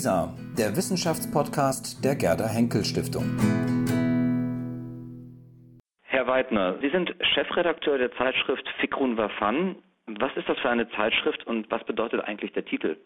WISA, der Wissenschaftspodcast der Gerda Henkel Stiftung. Herr Weidner, Sie sind Chefredakteur der Zeitschrift Fikrun Wafan. Was ist das für eine Zeitschrift und was bedeutet eigentlich der Titel?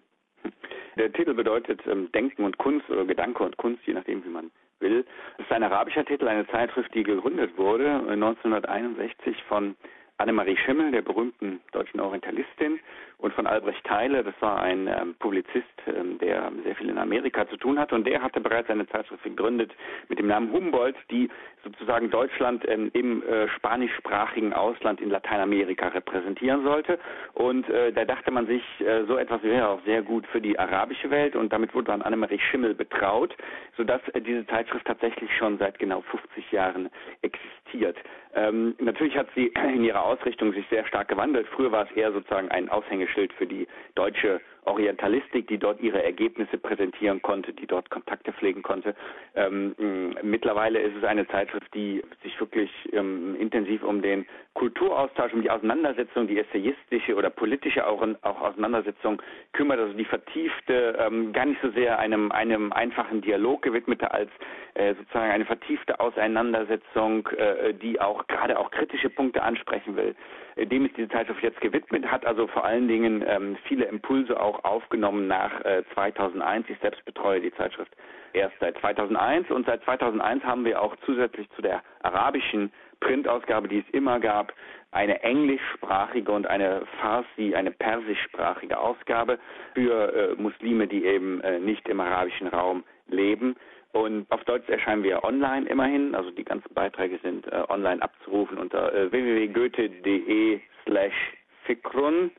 Der Titel bedeutet ähm, Denken und Kunst oder Gedanke und Kunst, je nachdem, wie man will. Es ist ein arabischer Titel, eine Zeitschrift, die gegründet wurde 1961 von Annemarie Schimmel, der berühmten deutschen Orientalistin, und von Albrecht Theile, das war ein ähm, Publizist, ähm, der sehr viel in Amerika zu tun hatte, und der hatte bereits eine Zeitschrift gegründet mit dem Namen Humboldt, die sozusagen Deutschland ähm, im äh, spanischsprachigen Ausland in Lateinamerika repräsentieren sollte. Und äh, da dachte man sich, äh, so etwas wäre auch sehr gut für die arabische Welt, und damit wurde dann Annemarie Schimmel betraut, sodass äh, diese Zeitschrift tatsächlich schon seit genau 50 Jahren existiert. Ähm, natürlich hat sie in ihrer Ausrichtung sich sehr stark gewandelt. Früher war es eher sozusagen ein Aushängeschild für die deutsche Orientalistik, die dort ihre Ergebnisse präsentieren konnte, die dort Kontakte pflegen konnte. Ähm, mittlerweile ist es eine Zeitschrift, die sich wirklich ähm, intensiv um den Kulturaustausch, um die Auseinandersetzung, die essayistische oder politische auch, auch Auseinandersetzung kümmert, also die vertiefte, ähm, gar nicht so sehr einem, einem einfachen Dialog gewidmete, als äh, sozusagen eine vertiefte Auseinandersetzung, äh, die auch gerade auch kritische Punkte ansprechen will. Äh, dem ist diese Zeitschrift jetzt gewidmet, hat also vor allen Dingen ähm, viele Impulse auch aufgenommen nach äh, 2001. Ich selbst betreue die Zeitschrift erst seit 2001 und seit 2001 haben wir auch zusätzlich zu der arabischen Printausgabe, die es immer gab, eine englischsprachige und eine Farsi, eine persischsprachige Ausgabe für äh, Muslime, die eben äh, nicht im arabischen Raum leben. Und auf Deutsch erscheinen wir online immerhin, also die ganzen Beiträge sind äh, online abzurufen unter äh, www.goethe.de slash Fikrun.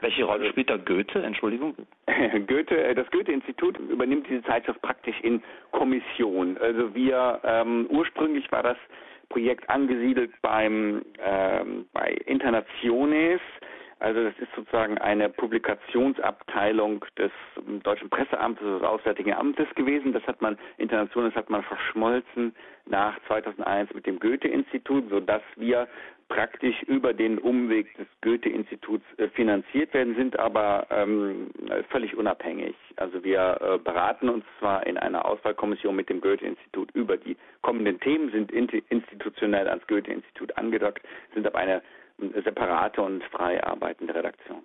Welche Rolle spielt da Goethe? Entschuldigung. Goethe, äh, das Goethe-Institut übernimmt diese Zeitschrift praktisch in Kommission. Also wir ähm, ursprünglich war das Projekt angesiedelt beim ähm, bei Internationes. Also das ist sozusagen eine Publikationsabteilung des Deutschen Presseamtes, des Auswärtigen Amtes gewesen. Das hat man, Internationes hat man verschmolzen nach 2001 mit dem Goethe-Institut, sodass wir praktisch über den Umweg des Goethe-Instituts äh, finanziert werden, sind aber ähm, völlig unabhängig. Also wir äh, beraten uns zwar in einer Auswahlkommission mit dem Goethe-Institut über die kommenden Themen, sind institutionell ans Goethe-Institut angedockt, sind aber eine äh, separate und frei arbeitende Redaktion.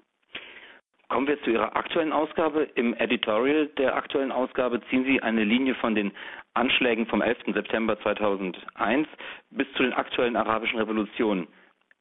Kommen wir zu Ihrer aktuellen Ausgabe. Im Editorial der aktuellen Ausgabe ziehen Sie eine Linie von den Anschlägen vom 11. September 2001 bis zu den aktuellen arabischen Revolutionen.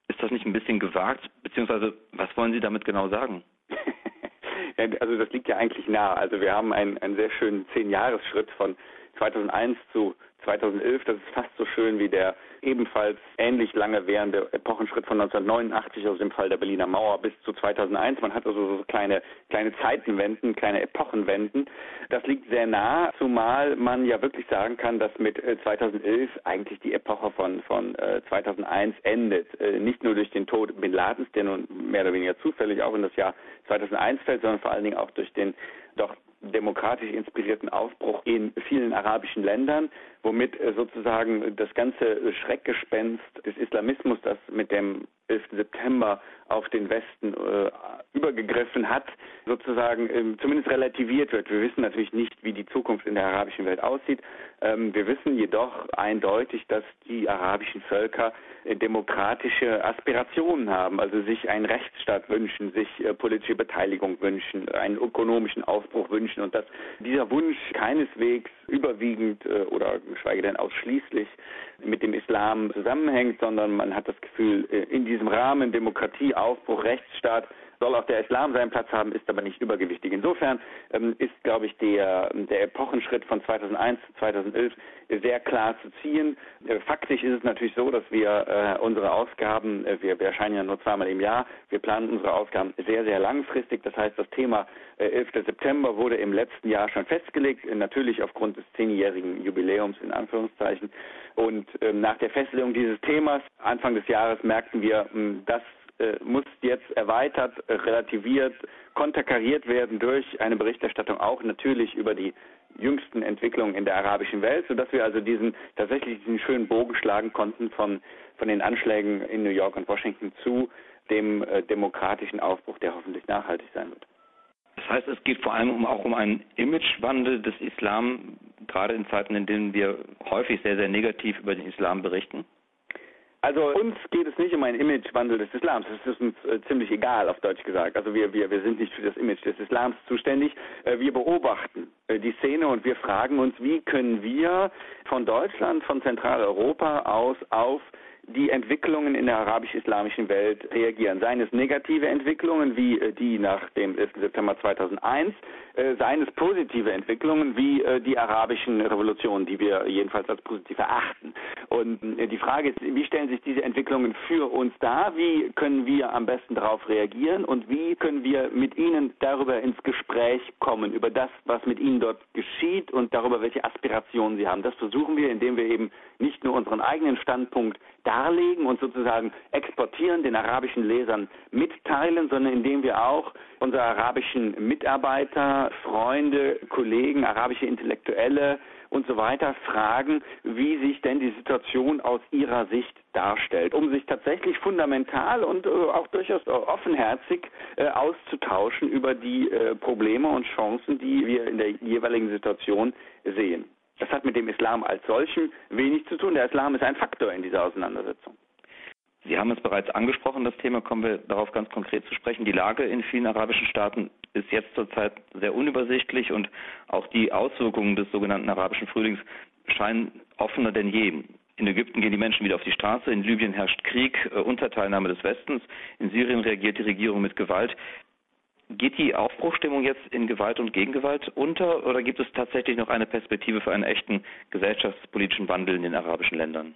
Ist das nicht ein bisschen gewagt? Beziehungsweise, was wollen Sie damit genau sagen? also das liegt ja eigentlich nah. Also wir haben einen, einen sehr schönen Zehn-Jahres-Schritt von 2001 zu 2011. Das ist fast so schön wie der ebenfalls ähnlich lange währende Epochenschritt von 1989 aus dem Fall der Berliner Mauer bis zu 2001. Man hat also so kleine, kleine Zeitenwenden, kleine Epochenwenden. Das liegt sehr nah, zumal man ja wirklich sagen kann, dass mit 2011 äh, eigentlich die Epoche von, von 2001 äh, endet. Äh, nicht nur durch den Tod Bin Ladens, der nun mehr oder weniger zufällig auch in das Jahr 2001 fällt, sondern vor allen Dingen auch durch den doch demokratisch inspirierten Aufbruch in vielen arabischen Ländern, womit äh, sozusagen das ganze Schreckgespenst des Islamismus, das mit dem 11. September auf den Westen äh, übergegriffen hat, sozusagen ähm, zumindest relativiert wird. Wir wissen natürlich nicht, wie die Zukunft in der arabischen Welt aussieht. Ähm, wir wissen jedoch eindeutig, dass die arabischen Völker äh, demokratische Aspirationen haben, also sich einen Rechtsstaat wünschen, sich äh, politische Beteiligung wünschen, einen ökonomischen Aufbruch wünschen und dass dieser Wunsch keineswegs überwiegend äh, oder geschweige denn ausschließlich mit dem Islam zusammenhängt, sondern man hat das Gefühl, äh, in diesem Rahmen Demokratie, Aufbruch, Rechtsstaat soll auch der Islam seinen Platz haben, ist aber nicht übergewichtig. Insofern ähm, ist, glaube ich, der, der Epochenschritt von 2001 zu 2011 sehr klar zu ziehen. Äh, faktisch ist es natürlich so, dass wir äh, unsere Ausgaben, äh, wir, wir, erscheinen ja nur zweimal im Jahr, wir planen unsere Ausgaben sehr, sehr langfristig. Das heißt, das Thema äh, 11. September wurde im letzten Jahr schon festgelegt, äh, natürlich aufgrund des zehnjährigen Jubiläums in Anführungszeichen. Und ähm, nach der Festlegung dieses Themas Anfang des Jahres merkten wir, hm, dass äh, muss jetzt erweitert, äh, relativiert, konterkariert werden durch eine Berichterstattung auch natürlich über die jüngsten Entwicklungen in der arabischen Welt, sodass wir also diesen tatsächlich diesen schönen Bogen schlagen konnten von von den Anschlägen in New York und Washington zu dem äh, demokratischen Aufbruch, der hoffentlich nachhaltig sein wird. Das heißt, es geht vor allem um, auch um einen Imagewandel des Islam, gerade in Zeiten, in denen wir häufig sehr, sehr negativ über den Islam berichten? Also uns geht es nicht um einen Imagewandel des Islams. Das ist uns äh, ziemlich egal, auf Deutsch gesagt. Also wir, wir, wir sind nicht für das Image des Islams zuständig. Äh, wir beobachten äh, die Szene und wir fragen uns, wie können wir von Deutschland, von Zentraleuropa aus auf die Entwicklungen in der arabisch-islamischen Welt reagieren. Seien es negative Entwicklungen wie äh, die nach dem 11. September 2001, äh, seien es positive Entwicklungen wie äh, die arabischen Revolutionen, die wir jedenfalls als positiv erachten. Und die Frage ist, wie stellen sich diese Entwicklungen für uns dar? Wie können wir am besten darauf reagieren? Und wie können wir mit Ihnen darüber ins Gespräch kommen, über das, was mit Ihnen dort geschieht und darüber, welche Aspirationen Sie haben? Das versuchen wir, indem wir eben nicht nur unseren eigenen Standpunkt darlegen und sozusagen exportieren, den arabischen Lesern mitteilen, sondern indem wir auch unsere arabischen Mitarbeiter, Freunde, Kollegen, arabische Intellektuelle und so weiter fragen, wie sich denn die Situation aus ihrer Sicht darstellt, um sich tatsächlich fundamental und äh, auch durchaus offenherzig äh, auszutauschen über die äh, Probleme und Chancen, die wir in der jeweiligen Situation sehen. Das hat mit dem Islam als solchem wenig zu tun. Der Islam ist ein Faktor in dieser Auseinandersetzung. Sie haben es bereits angesprochen, das Thema, kommen wir darauf ganz konkret zu sprechen. Die Lage in vielen arabischen Staaten ist jetzt zurzeit sehr unübersichtlich und auch die Auswirkungen des sogenannten arabischen Frühlings scheinen offener denn je. In Ägypten gehen die Menschen wieder auf die Straße, in Libyen herrscht Krieg äh, unter Teilnahme des Westens, in Syrien reagiert die Regierung mit Gewalt. Geht die Aufbruchstimmung jetzt in Gewalt und Gegengewalt unter oder gibt es tatsächlich noch eine Perspektive für einen echten gesellschaftspolitischen Wandel in den arabischen Ländern?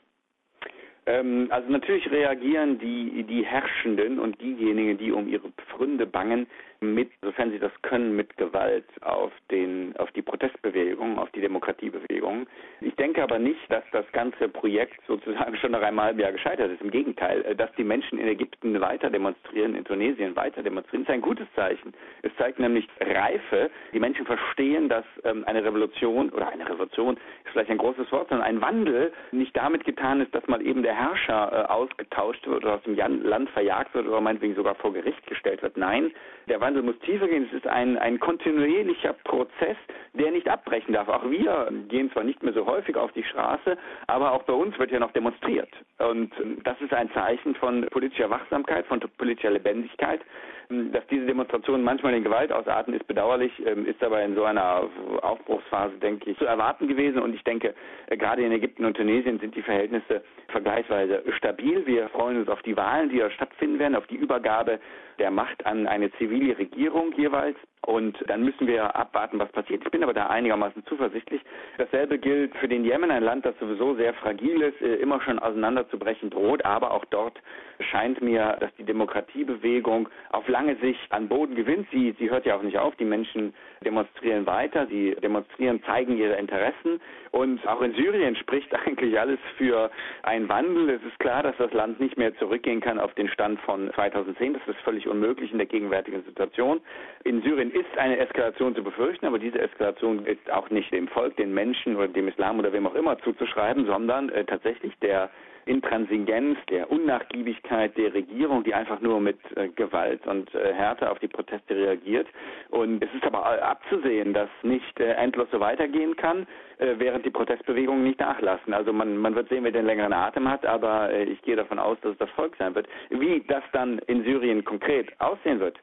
Ähm, also natürlich reagieren die, die Herrschenden und diejenigen, die um ihre Pfründe bangen, mit, sofern sie das können, mit Gewalt auf den, auf die Protestbewegung, auf die Demokratiebewegung. Ich denke aber nicht, dass das ganze Projekt sozusagen schon nach einem halben Jahr gescheitert ist. Im Gegenteil, äh, dass die Menschen in Ägypten weiter demonstrieren, in Tunesien weiter demonstrieren, ist ein gutes Zeichen. Es zeigt nämlich Reife. Die Menschen verstehen, dass ähm, eine Revolution oder eine Revolution ist vielleicht ein großes Wort, sondern ein Wandel nicht damit getan ist, dass mal eben der Herrscher äh, ausgetauscht wird oder aus dem Land verjagt wird oder meinetwegen sogar vor Gericht gestellt wird. Nein, der Wandel muss tiefer gehen. Es ist ein, ein kontinuierlicher Prozess, der nicht abbrechen darf. Auch wir gehen zwar nicht mehr so häufig auf die Straße, aber auch bei uns wird ja noch demonstriert. Und das ist ein Zeichen von politischer Wachsamkeit, von politischer Lebendigkeit. Dass diese Demonstrationen manchmal in Gewalt ausarten, ist bedauerlich, ähm, ist aber in so einer Aufbruchsphase, denke ich, zu erwarten gewesen. Und ich denke, äh, gerade in Ägypten und Tunesien sind die Verhältnisse vergleichsweise stabil. Wir freuen uns auf die Wahlen, die da stattfinden werden, auf die Übergabe der Macht an eine zivile Regierung jeweils. Und dann müssen wir abwarten, was passiert. Ich bin aber da einigermaßen zuversichtlich. Dasselbe gilt für den Jemen, ein Land, das sowieso sehr fragil ist, äh, immer schon auseinanderzubrechen droht. Aber auch dort scheint mir, dass die Demokratiebewegung auf lange Sicht an Boden gewinnt. Sie, sie hört ja auch nicht auf. Die Menschen demonstrieren weiter. Sie demonstrieren, zeigen ihre Interessen. Und auch in Syrien spricht eigentlich alles für einen Wandel. Es ist klar, dass das Land nicht mehr zurückgehen kann auf den Stand von 2010. Das ist völlig unmöglich in der gegenwärtigen Situation. In Syrien ist eine Eskalation zu befürchten, aber diese Eskalation ist auch nicht dem Volk, den Menschen oder dem Islam oder wem auch immer zuzuschreiben, sondern äh, tatsächlich der Intransigenz, der Unnachgiebigkeit der Regierung, die einfach nur mit äh, Gewalt und äh, Härte auf die Proteste reagiert. Und es ist aber abzusehen, dass nicht äh, endlos so weitergehen kann, äh, während die Protestbewegungen nicht nachlassen. Also man, man wird sehen, wer den längeren Atem hat, aber äh, ich gehe davon aus, dass es das Volk sein wird. Wie das dann in Syrien konkret aussehen wird,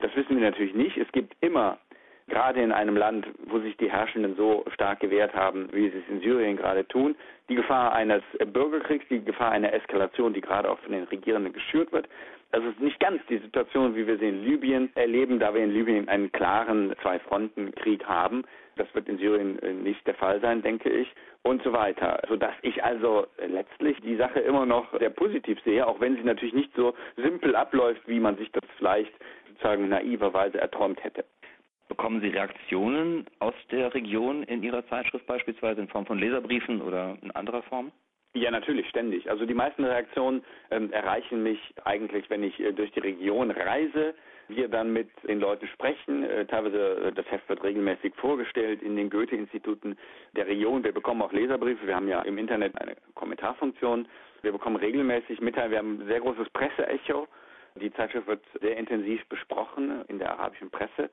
das wissen wir natürlich nicht. Es gibt immer gerade in einem Land, wo sich die Herrschenden so stark gewehrt haben, wie sie es in Syrien gerade tun, die Gefahr eines Bürgerkriegs, die Gefahr einer Eskalation, die gerade auch von den Regierenden geschürt wird. Das ist nicht ganz die Situation, wie wir sie in Libyen erleben, da wir in Libyen einen klaren Zwei-Fronten-Krieg haben. Das wird in Syrien äh, nicht der Fall sein, denke ich, und so weiter. Sodass ich also letztlich die Sache immer noch sehr positiv sehe, auch wenn sie natürlich nicht so simpel abläuft, wie man sich das vielleicht sozusagen naiverweise erträumt hätte. Bekommen Sie Reaktionen aus der Region in Ihrer Zeitschrift beispielsweise in Form von Leserbriefen oder in anderer Form? Ja, natürlich, ständig. Also die meisten Reaktionen ähm, erreichen mich eigentlich, wenn ich äh, durch die Region reise, wir dann mit den Leuten sprechen. Äh, teilweise äh, das Heft wird regelmäßig vorgestellt in den Goethe-Instituten der Region. Wir bekommen auch Leserbriefe. Wir haben ja im Internet eine Kommentarfunktion. Wir bekommen regelmäßig Mitteilungen. Wir haben ein sehr großes Presseecho. Die Zeitschrift wird sehr intensiv besprochen in der arabischen Presse.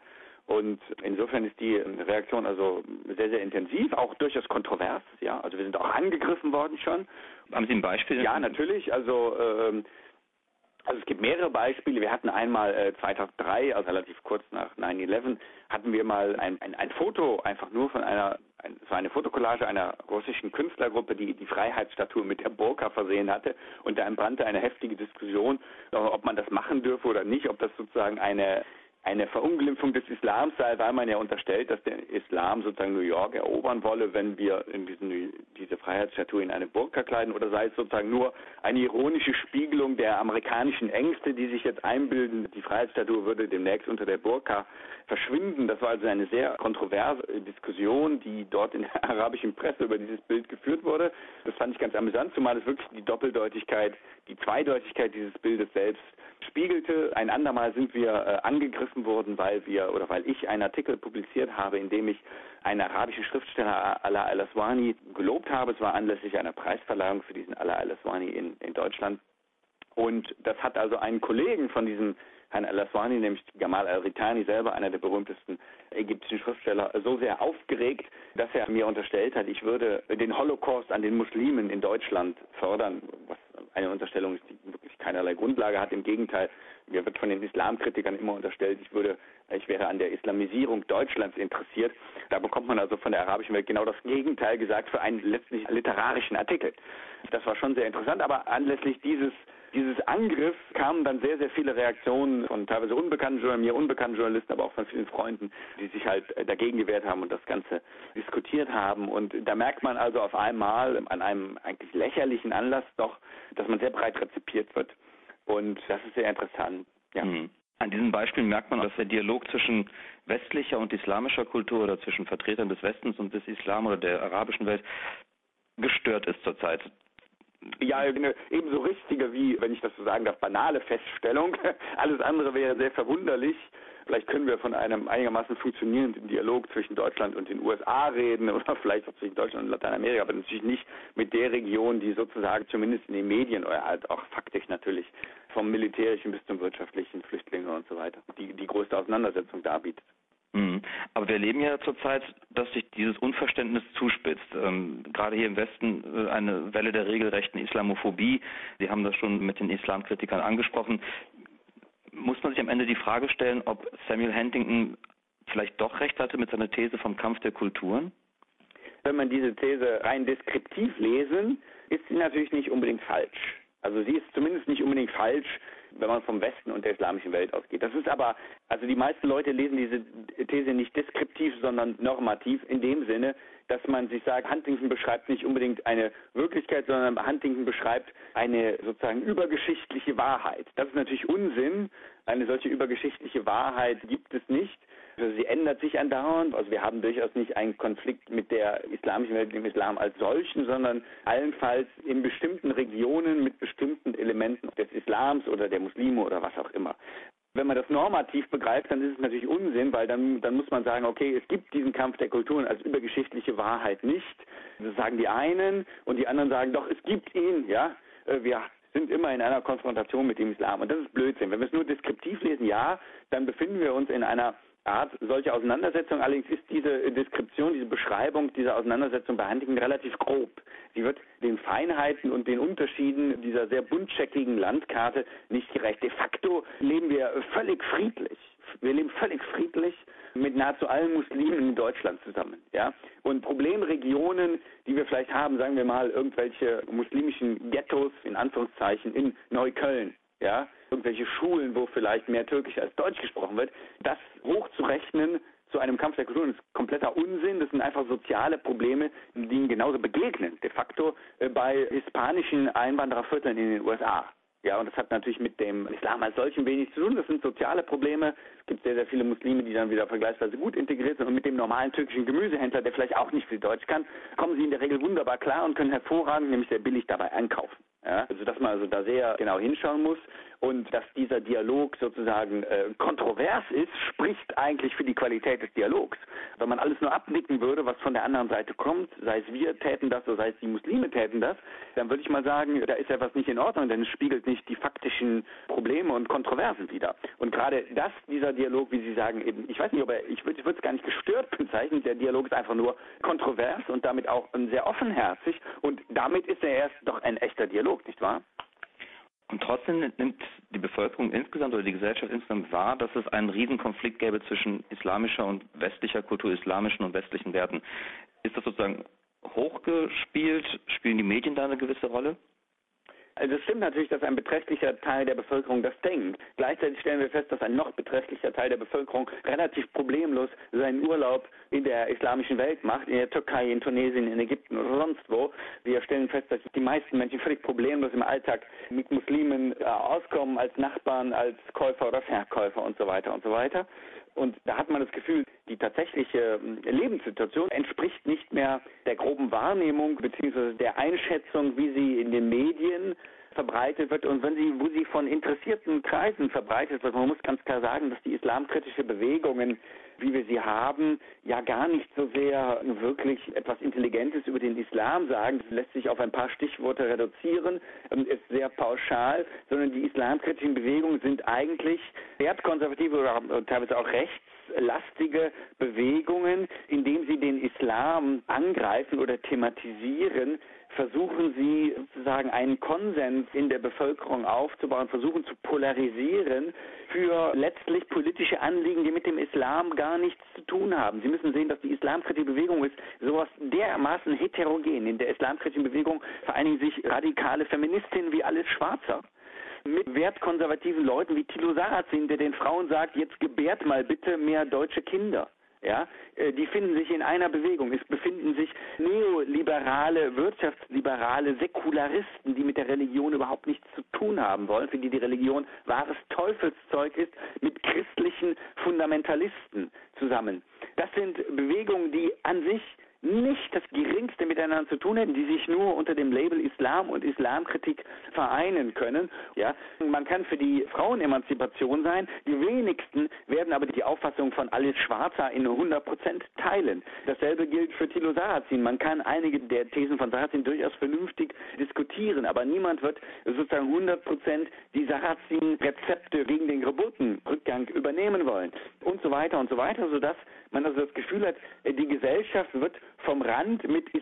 Und insofern ist die Reaktion also sehr, sehr intensiv, auch durchaus kontrovers. Ja, also wir sind auch angegriffen worden schon. Haben Sie ein Beispiel? Ja, natürlich. Also ähm, also es gibt mehrere Beispiele. Wir hatten einmal äh, 2003, also relativ kurz nach 9-11, hatten wir mal ein, ein, ein Foto einfach nur von einer, ein, es war eine Fotokollage einer russischen Künstlergruppe, die die Freiheitsstatue mit der Burka versehen hatte. Und da entbrannte eine heftige Diskussion, ob man das machen dürfe oder nicht, ob das sozusagen eine eine Verunglimpfung des Islams sei, weil man ja unterstellt, dass der Islam sozusagen New York erobern wolle, wenn wir in diesen, diese Freiheitsstatue in eine Burka kleiden, oder sei es sozusagen nur eine ironische Spiegelung der amerikanischen Ängste, die sich jetzt einbilden, die Freiheitsstatue würde demnächst unter der Burka verschwinden. Das war also eine sehr kontroverse Diskussion, die dort in der arabischen Presse über dieses Bild geführt wurde. Das fand ich ganz amüsant, zumal es wirklich die Doppeldeutigkeit, die Zweideutigkeit dieses Bildes selbst spiegelte. Ein andermal sind wir äh, angegriffen worden, weil wir oder weil ich einen Artikel publiziert habe, in dem ich einen arabischen Schriftsteller Ala al-Aswani gelobt habe. Es war anlässlich einer Preisverleihung für diesen Ala al-Aswani in, in Deutschland. Und das hat also einen Kollegen von diesem Herrn al-Aswani, nämlich Gamal al-Ritani selber, einer der berühmtesten ägyptischen Schriftsteller, so sehr aufgeregt, dass er mir unterstellt hat, ich würde den Holocaust an den Muslimen in Deutschland fördern, was eine Unterstellung ist, die keinerlei Grundlage hat. Im Gegenteil, mir wird von den Islamkritikern immer unterstellt, ich würde, ich wäre an der Islamisierung Deutschlands interessiert. Da bekommt man also von der arabischen Welt genau das Gegenteil gesagt für einen letztlich literarischen Artikel. Das war schon sehr interessant, aber anlässlich dieses dieses Angriff kamen dann sehr, sehr viele Reaktionen von teilweise unbekannten Journalisten, mir unbekannten Journalisten, aber auch von vielen Freunden, die sich halt dagegen gewehrt haben und das Ganze diskutiert haben. Und da merkt man also auf einmal an einem eigentlich lächerlichen Anlass doch, dass man sehr breit rezipiert wird. Und das ist sehr interessant. Ja. Mhm. An diesem Beispiel merkt man, dass der Dialog zwischen westlicher und islamischer Kultur oder zwischen Vertretern des Westens und des Islam oder der arabischen Welt gestört ist zurzeit. Ja, eine ebenso richtige wie, wenn ich das so sagen darf, banale Feststellung. Alles andere wäre sehr verwunderlich. Vielleicht können wir von einem einigermaßen funktionierenden Dialog zwischen Deutschland und den USA reden oder vielleicht auch zwischen Deutschland und Lateinamerika, aber natürlich nicht mit der Region, die sozusagen zumindest in den Medien oder halt auch faktisch natürlich vom militärischen bis zum wirtschaftlichen Flüchtlingen und so weiter, die die größte Auseinandersetzung darbietet. Mhm. Aber wir erleben ja zurzeit, dass sich dieses Unverständnis zuspitzt. Ähm, gerade hier im Westen äh, eine Welle der regelrechten Islamophobie. Sie haben das schon mit den Islamkritikern angesprochen. Muss man sich am Ende die Frage stellen, ob Samuel Huntington vielleicht doch recht hatte mit seiner These vom Kampf der Kulturen? Wenn man diese These rein deskriptiv lesen, ist sie natürlich nicht unbedingt falsch. Also sie ist zumindest nicht unbedingt falsch, wenn man vom Westen und der islamischen Welt ausgeht. Das ist aber, also die meisten Leute lesen diese These nicht deskriptiv, sondern normativ in dem Sinne, dass man sich sagt, Huntington beschreibt nicht unbedingt eine Wirklichkeit, sondern Huntington beschreibt eine sozusagen übergeschichtliche Wahrheit. Das ist natürlich Unsinn. Eine solche übergeschichtliche Wahrheit gibt es nicht. Also sie ändert sich andauernd. Also wir haben durchaus nicht einen Konflikt mit der islamischen Welt, dem Islam als solchen, sondern allenfalls in bestimmten Regionen mit bestimmten Elementen des Islams oder der Muslime oder was auch immer. Wenn man das normativ begreift, dann ist es natürlich Unsinn, weil dann, dann muss man sagen, okay, es gibt diesen Kampf der Kulturen als übergeschichtliche Wahrheit nicht. Das sagen die einen und die anderen sagen, doch, es gibt ihn, ja. Äh, wir sind immer in einer Konfrontation mit dem Islam. Und das ist Blödsinn. Wenn wir es nur deskriptiv lesen, ja, dann befinden wir uns in einer Art solche Auseinandersetzung. Allerdings ist diese Deskription, diese Beschreibung dieser Auseinandersetzung bei Huntington relativ grob. Sie wird den Feinheiten und den Unterschieden dieser sehr buntcheckigen Landkarte nicht gerecht. De facto leben wir völlig friedlich. Wir leben völlig friedlich mit nahezu allen Muslimen in Deutschland zusammen. Ja? Und Problemregionen, die wir vielleicht haben, sagen wir mal, irgendwelche muslimischen Ghettos in Anführungszeichen in Neukölln, ja, irgendwelche Schulen, wo vielleicht mehr Türkisch als Deutsch gesprochen wird, das hochzurechnen zu einem Kampf der Kulturen ist kompletter Unsinn. Das sind einfach soziale Probleme, die ihnen genauso begegnen, de facto äh, bei hispanischen Einwanderervierteln in den USA. Ja, und das hat natürlich mit dem Islam als solchen wenig zu tun. Das sind soziale Probleme. Es gibt sehr, sehr viele Muslime, die dann wieder vergleichsweise gut integriert sind. Und mit dem normalen türkischen Gemüsehändler, der vielleicht auch nicht viel Deutsch kann, kommen sie in der Regel wunderbar klar und können hervorragend, nämlich sehr billig dabei einkaufen. Ja, also dass man also da sehr genau hinschauen muss. Und dass dieser Dialog sozusagen äh, kontrovers ist, spricht eigentlich für die Qualität des Dialogs. Wenn man alles nur abnicken würde, was von der anderen Seite kommt, sei es wir täten das oder sei es die Muslime täten das, dann würde ich mal sagen, da ist etwas nicht in Ordnung, denn es spiegelt nicht die faktischen Probleme und Kontroversen wider. Und gerade das, dieser Dialog, wie Sie sagen, eben, ich weiß nicht, ob er, ich würde es gar nicht gestört bezeichnen, der Dialog ist einfach nur kontrovers und damit auch sehr offenherzig und damit ist er erst doch ein echter Dialog, nicht wahr? Und trotzdem nimmt die Bevölkerung insgesamt oder die Gesellschaft insgesamt wahr, dass es einen Riesenkonflikt gäbe zwischen islamischer und westlicher Kultur, islamischen und westlichen Werten. Ist das sozusagen hochgespielt? Spielen die Medien da eine gewisse Rolle? Also es stimmt natürlich, dass ein beträchtlicher Teil der Bevölkerung das denkt. Gleichzeitig stellen wir fest, dass ein noch beträchtlicher Teil der Bevölkerung relativ problemlos seinen Urlaub in der islamischen Welt macht, in der Türkei, in Tunesien, in Ägypten oder sonst wo. Wir stellen fest, dass die meisten Menschen völlig problemlos im Alltag mit Muslimen äh, auskommen, als Nachbarn, als Käufer oder Verkäufer und so weiter und so weiter. Und da hat man das Gefühl, die tatsächliche ähm, Lebenssituation entspricht nicht mehr der groben Wahrnehmung bzw. der Einschätzung, wie sie in den Medien verbreitet wird und wenn sie, wo sie von interessierten Kreisen verbreitet wird. Man muss ganz klar sagen, dass die islamkritische Bewegungen, wie wir sie haben, ja gar nicht so sehr wirklich etwas Intelligentes über den Islam sagen. Das lässt sich auf ein paar Stichworte reduzieren, ähm, ist sehr pauschal, sondern die islamkritischen Bewegungen sind eigentlich wertkonservative oder teilweise auch rechtslastige Bewegungen, indem sie den Islam angreifen oder thematisieren, versuchen sie sozusagen einen Konsens in der Bevölkerung aufzubauen, versuchen zu polarisieren für letztlich politische Anliegen, die mit dem Islam gar nichts zu tun haben. Sie müssen sehen, dass die islamkritische Bewegung ist sowas dermaßen heterogen. In der islamkritischen Bewegung vereinigen sich radikale Feministinnen wie alles Schwarzer mit wertkonservativen Leuten wie Thilo Sarrazin, der den Frauen sagt, jetzt gebärt mal bitte mehr deutsche Kinder ja, äh, die finden sich in einer Bewegung. Es befinden sich neoliberale, wirtschaftsliberale Säkularisten, die mit der Religion überhaupt nichts zu tun haben wollen, für die die Religion wahres Teufelszeug ist, mit christlichen Fundamentalisten zusammen. Das sind Bewegungen, die an sich nicht das geringste miteinander zu tun hätten, die sich nur unter dem Label Islam und Islamkritik vereinen können. Ja, man kann für die Frauenemanzipation sein. Die wenigsten werden aber die Auffassung von Alice Schwarzer in 100 Prozent teilen. Dasselbe gilt für Thilo Sarrazin. Man kann einige der Thesen von Sarrazin durchaus vernünftig diskutieren, aber niemand wird sozusagen 100 Prozent die Sarrazin-Rezepte gegen den Geburtenrückgang übernehmen wollen und so weiter und so weiter, sodass man also das Gefühl hat, die Gesellschaft wird vom Rand mit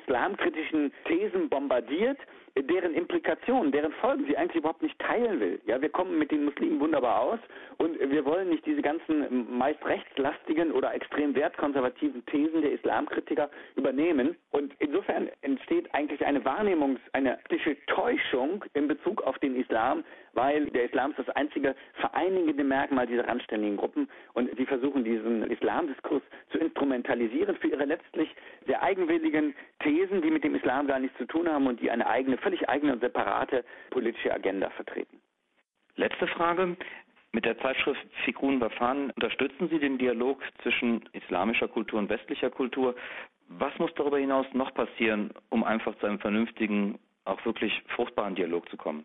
islamkritischen Thesen bombardiert deren Implikationen, deren Folgen sie eigentlich überhaupt nicht teilen will. Ja, wir kommen mit den Muslimen wunderbar aus und wir wollen nicht diese ganzen meist rechtslastigen oder extrem wertkonservativen Thesen der Islamkritiker übernehmen. Und insofern entsteht eigentlich eine Wahrnehmungs-, eine Täuschung in Bezug auf den Islam, weil der Islam ist das einzige vereinigende Merkmal dieser randständigen Gruppen und sie versuchen diesen Islamdiskurs zu instrumentalisieren für ihre letztlich sehr eigenwilligen Thesen, die mit dem Islam gar nichts zu tun haben und die eine eigene völlig eigene und separate politische Agenda vertreten. Letzte Frage. Mit der Zeitschrift Fikrun Wafan unterstützen Sie den Dialog zwischen islamischer Kultur und westlicher Kultur. Was muss darüber hinaus noch passieren, um einfach zu einem vernünftigen, auch wirklich fruchtbaren Dialog zu kommen?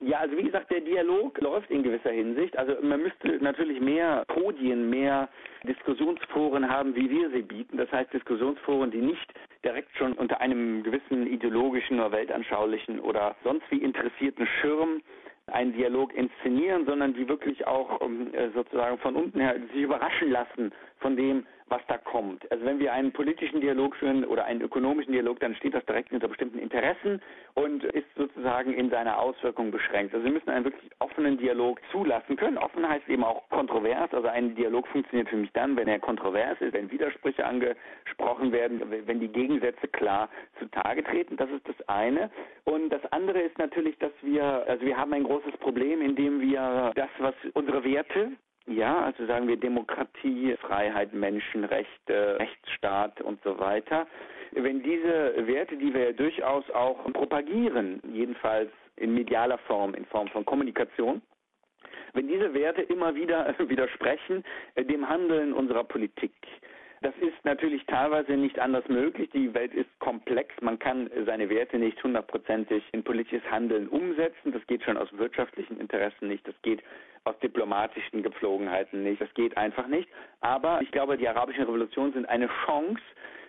Ja, also wie gesagt, der Dialog läuft in gewisser Hinsicht. Also man müsste natürlich mehr Podien, mehr Diskussionsforen haben, wie wir sie bieten. Das heißt Diskussionsforen, die nicht direkt schon unter einem gewissen ideologischen oder weltanschaulichen oder sonst wie interessierten Schirm einen Dialog inszenieren, sondern die wirklich auch ähm, äh, sozusagen von unten her sich überraschen lassen von dem, was da kommt. Also wenn wir einen politischen Dialog führen oder einen ökonomischen Dialog, dann steht das direkt unter bestimmten Interessen und ist sozusagen in seiner Auswirkung beschränkt. Also wir müssen einen wirklich offenen Dialog zulassen können. Offen heißt eben auch kontrovers. Also ein Dialog funktioniert für mich dann, wenn er kontrovers ist, wenn Widersprüche angesprochen werden, wenn die Gegensätze klar zutage treten. Das ist das eine. Und das andere ist natürlich, dass wir, also wir haben ein großes Problem, indem wir das, was unsere Werte, ja, also sagen wir Demokratie, Freiheit, Menschenrechte, Rechtsstaat und so weiter. Wenn diese Werte, die wir ja durchaus auch propagieren, jedenfalls in medialer Form, in Form von Kommunikation, wenn diese Werte immer wieder widersprechen dem Handeln unserer Politik, Das ist natürlich teilweise nicht anders möglich. Die Welt ist komplex. Man kann seine Werte nicht hundertprozentig in politisches Handeln umsetzen. Das geht schon aus wirtschaftlichen Interessen nicht. Das geht aus diplomatischen Gepflogenheiten nicht. Das geht einfach nicht. Aber ich glaube, die arabischen Revolutionen sind eine Chance,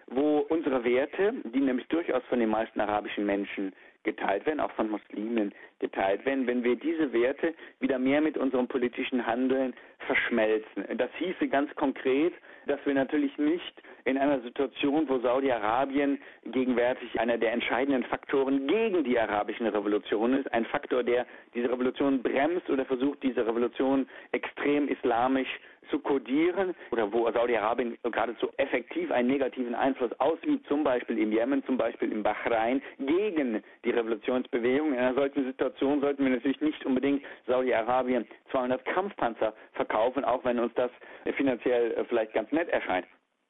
wo unsere Werte, die nämlich durchaus von den meisten arabischen Menschen geteilt werden, auch von Muslimen geteilt werden, wenn wir diese Werte wieder mehr mit unserem politischen Handeln verschmelzen. Das hieße ganz konkret, dass wir natürlich nicht in einer Situation, wo Saudi-Arabien gegenwärtig einer der entscheidenden Faktoren gegen die arabischen Revolution ist, ein Faktor, der diese Revolution bremst oder versucht, diese Revolution extrem islamisch zu kodieren oder wo Saudi-Arabien geradezu effektiv einen negativen Einfluss ausübt, zum Beispiel im Jemen, zum Beispiel im Bahrain, gegen die Revolutionsbewegung. In einer solchen Situation sollten wir natürlich nicht unbedingt Saudi-Arabien 200 Kampfpanzer verkaufen, auch wenn uns das finanziell äh, vielleicht ganz nett erscheint.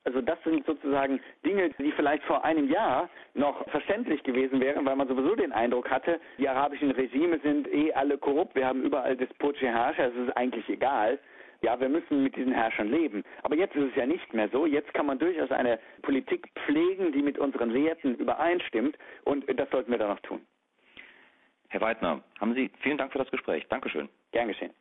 Also das sind sozusagen Dinge, die vielleicht vor einem Jahr noch verständlich gewesen wären, weil man sowieso den Eindruck hatte, die arabischen Regime sind eh alle korrupt, wir haben überall despotische Herrscher, es ist eigentlich egal. Ja, wir müssen mit diesen Herrschern leben. Aber jetzt ist es ja nicht mehr so. Jetzt kann man durchaus eine Politik pflegen, die mit unseren Werten übereinstimmt. Und das sollten wir dann auch tun. Herr Weidner, haben Sie vielen Dank für das Gespräch. Dankeschön. Gern geschehen.